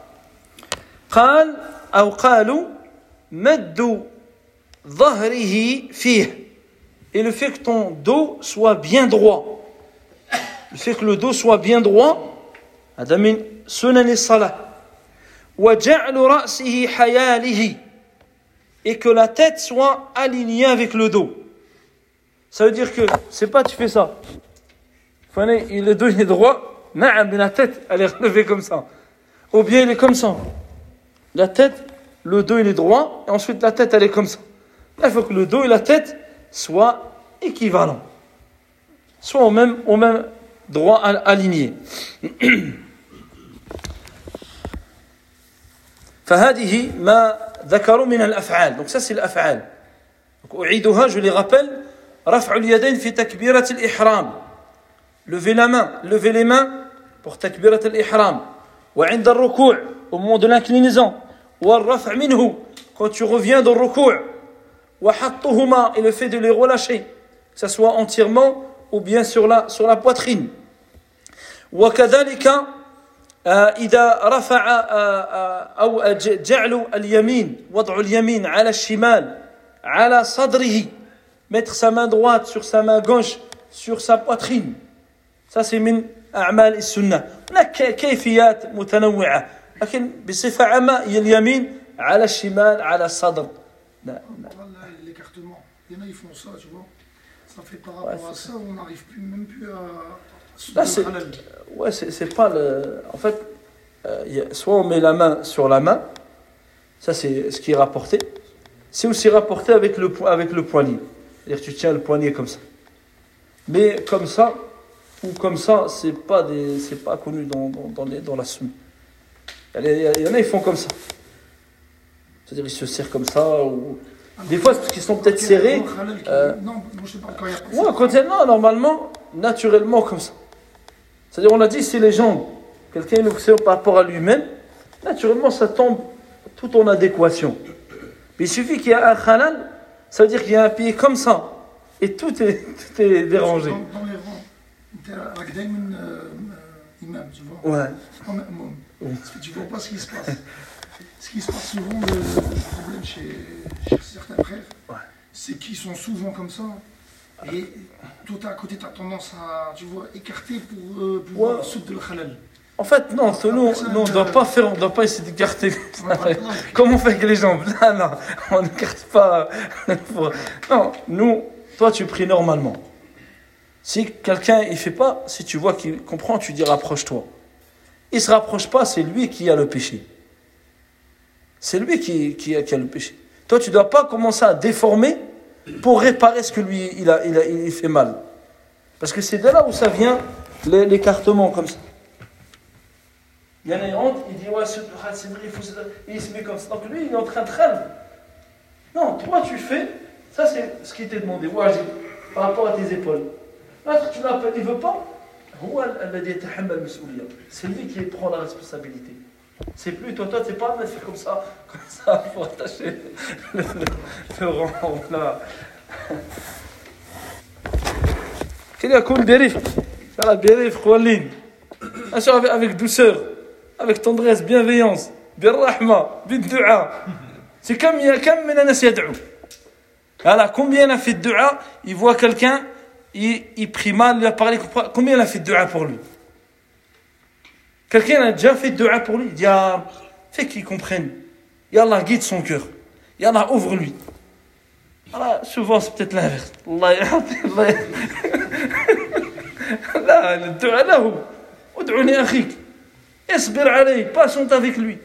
قال أو قالوا مد ظهره فيه et le fait que ton dos soit bien droit le fait que le dos soit bien droit هذا من سنن الصلاة وجعل رأسه حياله et que la tête soit alignée avec le dos. Ça veut dire que c'est pas tu fais ça. Le dos il est droit, mais la tête elle est relevée comme ça. Ou bien il est comme ça. La tête, le dos il est droit, et ensuite la tête elle est comme ça. il faut que le dos et la tête soient équivalents. Soient au même, au même droit aligné. فهذه ما ذكروا من الأفعال donc ça c'est الأفعال أعيدها je les rappelle رفع اليدين في تكبيرة الإحرام lever la main lever les mains pour تكبيرة الإحرام وعند الركوع au moment de l'inclinaison والرفع منه quand tu reviens dans le ركوع وحطهما et le fait de les relâcher que ce soit entièrement ou bien sur la, sur la poitrine وكذلك إذا رفع أو جعل اليمين وضع اليمين على الشمال على صدره mettre sa main droite sur sa main gauche sur sa poitrine ça c'est من أعمال السنة هناك كيفيات متنوعة لكن بصفة عامة هي اليمين على الشمال على الصدر لا l'écartement il y en a ils font ça tu vois ça fait par rapport à ça on n'arrive plus même plus à Là, c'est, ouais, c'est, pas le. En fait, euh, soit on met la main sur la main, ça c'est ce qui est rapporté. C'est aussi rapporté avec le, avec le poignet. C'est-à-dire tu tiens le poignet comme ça. Mais comme ça, ou comme ça, c'est pas, des, c'est pas connu dans, dans, les, dans la soumise. Il y en a, ils font comme ça. C'est-à-dire ils se serrent comme ça, ou des fois, parce qu'ils sont peut-être serrés. Euh, non, je sais pas quand il y a. Ouais, quand il y a, non, normalement, naturellement comme ça. C'est-à-dire, on a dit, si les jambes, quelqu'un est une par rapport à lui-même, naturellement, ça tombe tout en adéquation. Mais il suffit qu'il y ait un halal, ça veut dire qu'il y a un pied comme ça, et tout est, <laughs> tout est dérangé. Dans, dans une euh, imam, tu vois. Ouais. Tu vois pas ce qui se passe. ce qui se passe souvent, le, problème chez, chez certains frères, ouais. c'est qu'ils sont souvent comme ça. Et tout à côté, tu as tendance à tu vois, écarter pour euh, pouvoir ouais. souder le halal. En fait, non, nous, nous on ne doit pas faire, on doit pas essayer d'écarter. Ouais, <laughs> Comme on fait avec les jambes. Là, non, on n'écarte pas. <laughs> non, nous, toi, tu pries normalement. Si quelqu'un il fait pas, si tu vois qu'il comprend, tu dis rapproche-toi. Il se rapproche pas, c'est lui qui a le péché. C'est lui qui, qui, a, le péché. Toi, tu ne dois pas commencer à déformer pour réparer ce que lui, il, a, il, fait mal. Parce que c'est de là où ça vient l'écartement comme ça. Il y en a une honte, il dit Ouais, c'est vrai, il faut il se met comme ça. Donc lui, il est en train de rêver. Non, toi, tu fais, ça c'est ce qui t'est demandé, par rapport à tes épaules. L'autre, tu l'appelles, il ne veut pas. C'est lui qui prend la responsabilité. C'est plus toi, toi, tu t'es pas c'est comme ça, comme ça, pour attacher le, le rang là. Quel est le dérive Faire la Assure avec, avec douceur, avec tendresse, bienveillance, bien rahma, bien dua. C'est comme il y a comme il y a Voilà, combien a fait dua, il voit quelqu'un il, il prie mal il a parlé combien il a fait de dua pour lui Quelqu'un a déjà fait dua pour lui. Il dit, ah, fais qu'il comprenne. Et Allah guide son cœur. Et Allah ouvre lui. Alors, souvent, c'est peut-être l'inverse. Allah يعطي الله ي- لا الدعاء له ادعوني أخيك اصبر عليه patiente avec lui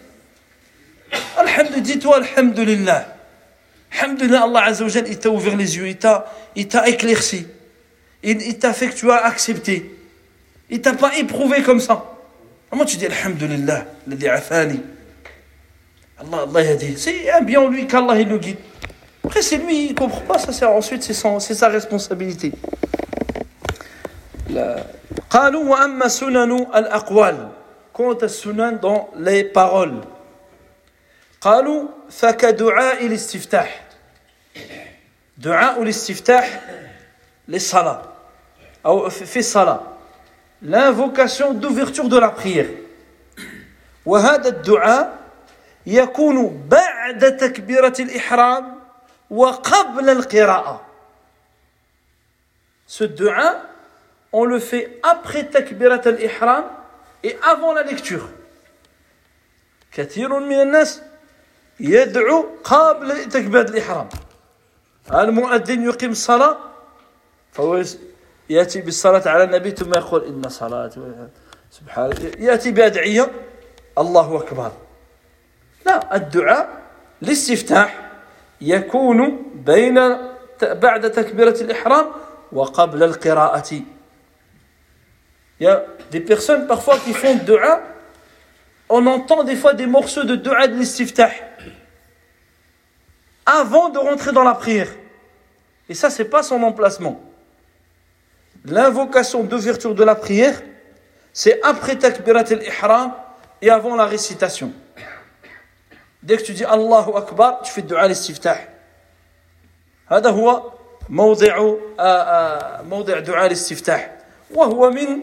Alhamdulillah, dis-toi Alhamdulillah. Alhamdulillah, Allah Azzawajal, il t'a ouvert les yeux, il t'a, il t'a éclairci. Il, il t'a fait que tu as accepté. Il t'a pas éprouvé comme ça. Comment tu dis Alhamdulillah, الذي عافاني. Allah, Allah yadi. C'est un bien en lui qu'Allah il le guide. Après, c'est lui, il comprend pas, ça c'est ensuite c'est, son- c'est sa responsabilité. La- قالوا وأما سنن الأقوال quant à sunan dans les paroles قالوا فكدعاء الاستفتاح دعاء الاستفتاح للصلاة أو في في الصلاة l'invocation d'ouverture de la prière. وهذا الدعاء يكون بعد تكبيرة الإحرام وقبل القراءة Ce dua, on le fait après takbirat al-ihram et avant la lecture. كثير من الناس يدعو قبل تكبيرة الإحرام المؤذن يقيم الصلاة فهو يأتي بالصلاة على النبي ثم يقول إن صلاة سبحان يأتي بأدعية الله أكبر لا الدعاء الاستفتاح يكون بين بعد تكبيرة الإحرام وقبل القراءة Il y a des personnes parfois qui font dua, on entend des fois des morceaux de dua de l'istiftah avant de rentrer dans la prière. Et ça, c'est pas son emplacement. L'invocation d'ouverture de la prière, c'est après takbirat al-ihram et avant la récitation. Dès que tu dis Allahu Akbar, tu fais dua l'istiftah. هذا هو موضع آه، آه، موضع دعاء الاستفتاح وهو من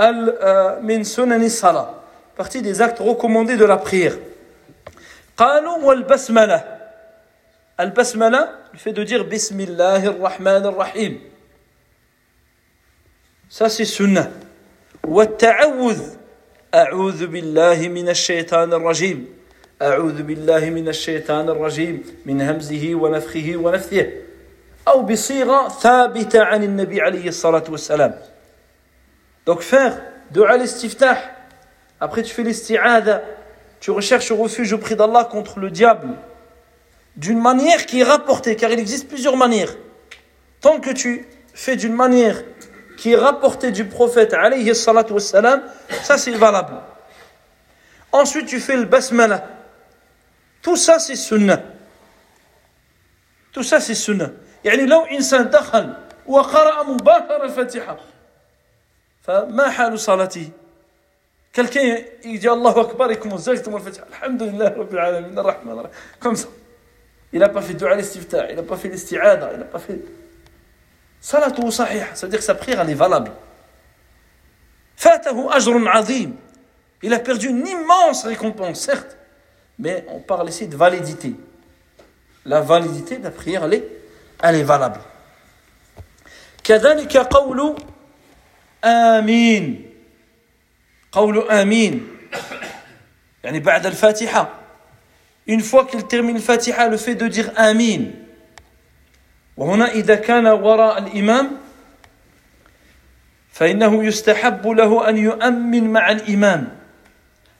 ال- آه، من سنن الصلاة partie des actes recommandés de la prière قالوا والبسملة البسملة le fait de dire بسم الله الرحمن الرحيم ça c'est sunnah والتعوذ أعوذ بالله من الشيطان الرجيم أعوذ بالله من الشيطان الرجيم من همزه ونفخه ونفثه أو بصيغة ثابتة عن النبي عليه الصلاة والسلام Donc faire dua l'istiftah, après tu fais l'isti'ada, tu recherches refuge auprès d'Allah contre le diable, d'une manière qui est rapportée, car il existe plusieurs manières. Tant que tu fais d'une manière qui est rapportée du prophète alayhi salatu wassalam, ça c'est valable. Ensuite tu fais le basmala. Tout ça c'est sunnah. Tout ça c'est sunnah. يعني لو إنسان دخل وقرأ مباشرة الفاتحة فما حال صلاته quelqu'un il dit Allahu Akbar et commence directement le Fatiha Alhamdulillah Rabbil Alamin Ar-Rahman Ar-Rahim comme ça il n'a pas fait dua l'istiftah il n'a pas fait l'isti'ada il n'a pas fait salatu sahih ça veut dire que sa prière elle est valable فاته أجر عظيم il a perdu une immense récompense certes mais on parle ici de validité la validité de la prière elle est, elle est valable كذلك قول آمين قول آمين يعني بعد الفاتحة une fois qu'il termine الفاتحة le fait de dire آمين وهنا إذا كان وراء الإمام فإنه يستحب له أن يؤمن مع الإمام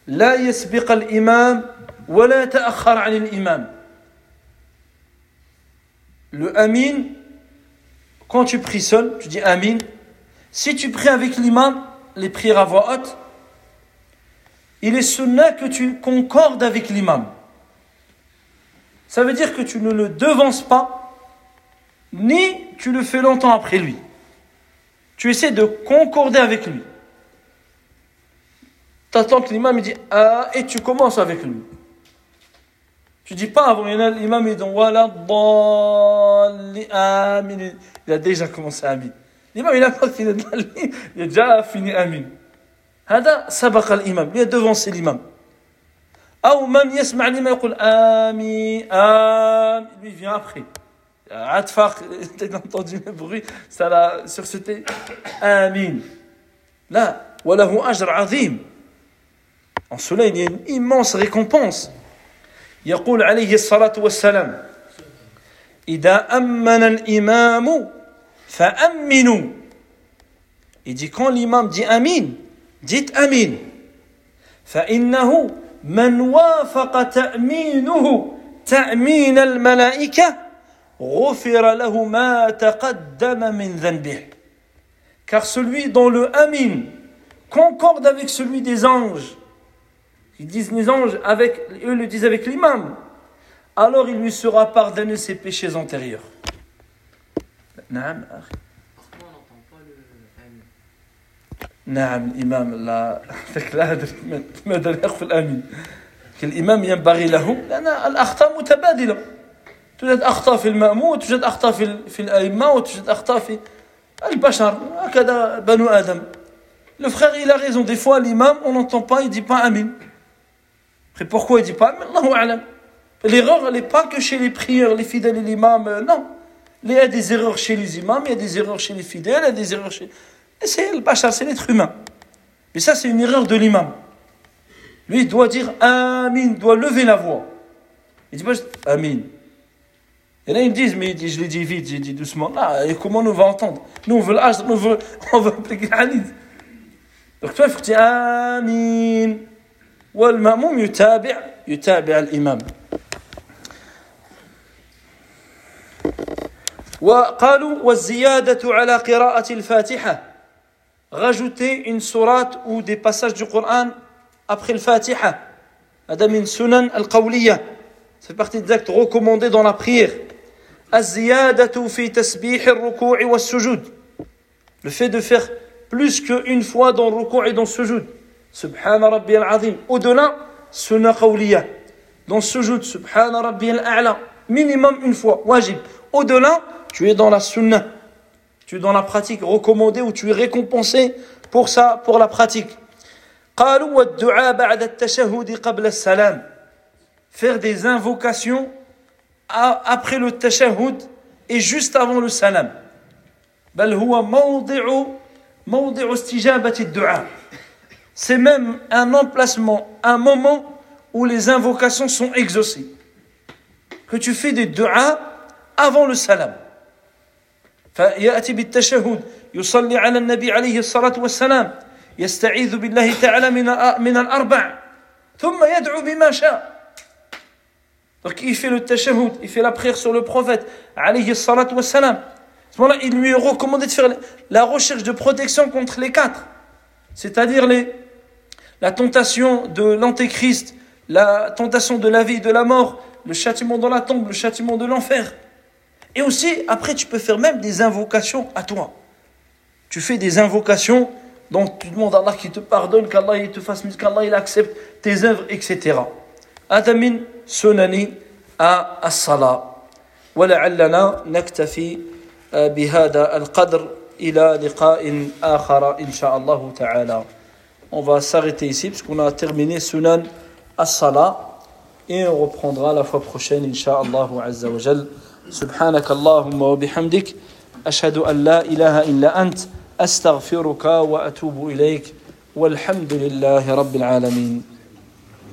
لا يسبق الإمام ولا يتأخر عن الإمام le Amin quand tu pries seul tu dis Amin si tu pries avec l'imam les prières à voix haute il est sunnah que tu concordes avec l'imam ça veut dire que tu ne le devances pas ni tu le fais longtemps après lui tu essaies de concorder avec lui tu attends que l'imam il dit ah et tu commences avec lui tu dis pas avant, il y en a l'imam il dit voilà dhalli amin. Il a déjà commencé amin. L'imam il a pas fini dhalli, il a déjà fini amin. هذا سبق الإمام il a devancé l'imam. أو من يسمع الإمام يقول آمين آمين lui vient après. عطفق t'as entendu le bruit ça l'a sursauté آمين لا وله أجر عظيم en cela il y a une immense récompense يقول عليه الصلاة والسلام إذا أمن الإمام فأمنوا Il dit quand l'imam dit Amin, dites Amin. فإنه من وافق تأمينه تأمين الملائكة غفر له ما تقدم من ذنبه. Car celui dont le Amin concorde avec celui des anges, ils disent les anges, avec, eux le disent avec l'imam, alors il lui sera pardonné ses péchés antérieurs. نعم أخي. نعم الإمام لا لا أدري ماذا يخفي الآمين الإمام ينبغي له لأن الأخطاء متبادلة توجد أخطاء في المأمون وتوجد أخطاء في, في الأئمة وتوجد أخطاء في البشر هكذا بنو آدم Le frère, il a raison. Des fois, l'imam, on n'entend pas, il dit pas Amin. Après, pourquoi il dit pas Amin Allahu A'lam. L'erreur, elle n'est pas que chez les prieurs, les fidèles et l'imam, euh, non. Il y a des erreurs chez les imams, il y a des erreurs chez les fidèles, il y a des erreurs chez. Et c'est le bachar, c'est l'être humain. Mais ça, c'est une erreur de l'imam. Lui, il doit dire Amin, doit lever la voix. Il dit pas Amin. Et là, ils me disent, mais je l'ai dit vite, j'ai dit doucement. Ah, et comment nous va entendre Nous, on veut l'âge, nous, on veut, <laughs> on veut appliquer le hadith. Donc toi, il faut que tu dises Amin. والمأموم يتابع يتابع الإمام وقالوا والزيادة على قراءة الفاتحة rajouter une sourate ou des passages du Coran après le Fatiha. هذا من سنن القولية. Ça fait partie des actes recommandés dans la prière. Le fait de faire plus qu'une fois dans le et dans le sujoud. Subhana Rabbi al-Azim. Au-delà, sunna qawliya. Dans le sujoud, Subhana Rabbi al-A'la. Minimum une fois, wajib. Au-delà, tu es dans la sunna. Tu es dans la pratique recommandée ou tu es récompensé pour ça, pour la pratique. Faire des invocations après le tashahhud et juste avant le salam. بل هو موضع موضع استجابة الدعاء. C'est même un emplacement, un moment où les invocations sont exaucées. Que tu fais des du'a avant le salam. فيأتي بالتشهد يصلي على النبي عليه الصلاة والسلام يستعيذ بالله تعالى من من الأربع ثم يدعو بما شاء donc il fait le tashahhud, il fait la prière sur le prophète, alayhi salatu wassalam. À ce moment-là, il lui est recommandé de faire la recherche de protection contre les quatre. C'est-à-dire la tentation de l'antéchrist, la tentation de la vie et de la mort, le châtiment dans la tombe, le châtiment de l'enfer. Et aussi, après, tu peux faire même des invocations à toi. Tu fais des invocations, donc tu demandes à Allah qu'il te pardonne, qu'Allah te fasse qu'Allah il accepte tes œuvres, etc. Adamin sunani à as-salat. ولعلنا نكتفي بهذا القدر إلى لقاء آخر إن شاء الله تعالى. On va s'arrêter ici parce qu'on a terminé Sunan as-salat et on reprendra la fois prochaine Inch'Allah Azza wa Jal. سبحانك اللهم وبحمدك أشهد أن لا إله إلا أنت أستغفرك وأتوب إليك والحمد لله رب العالمين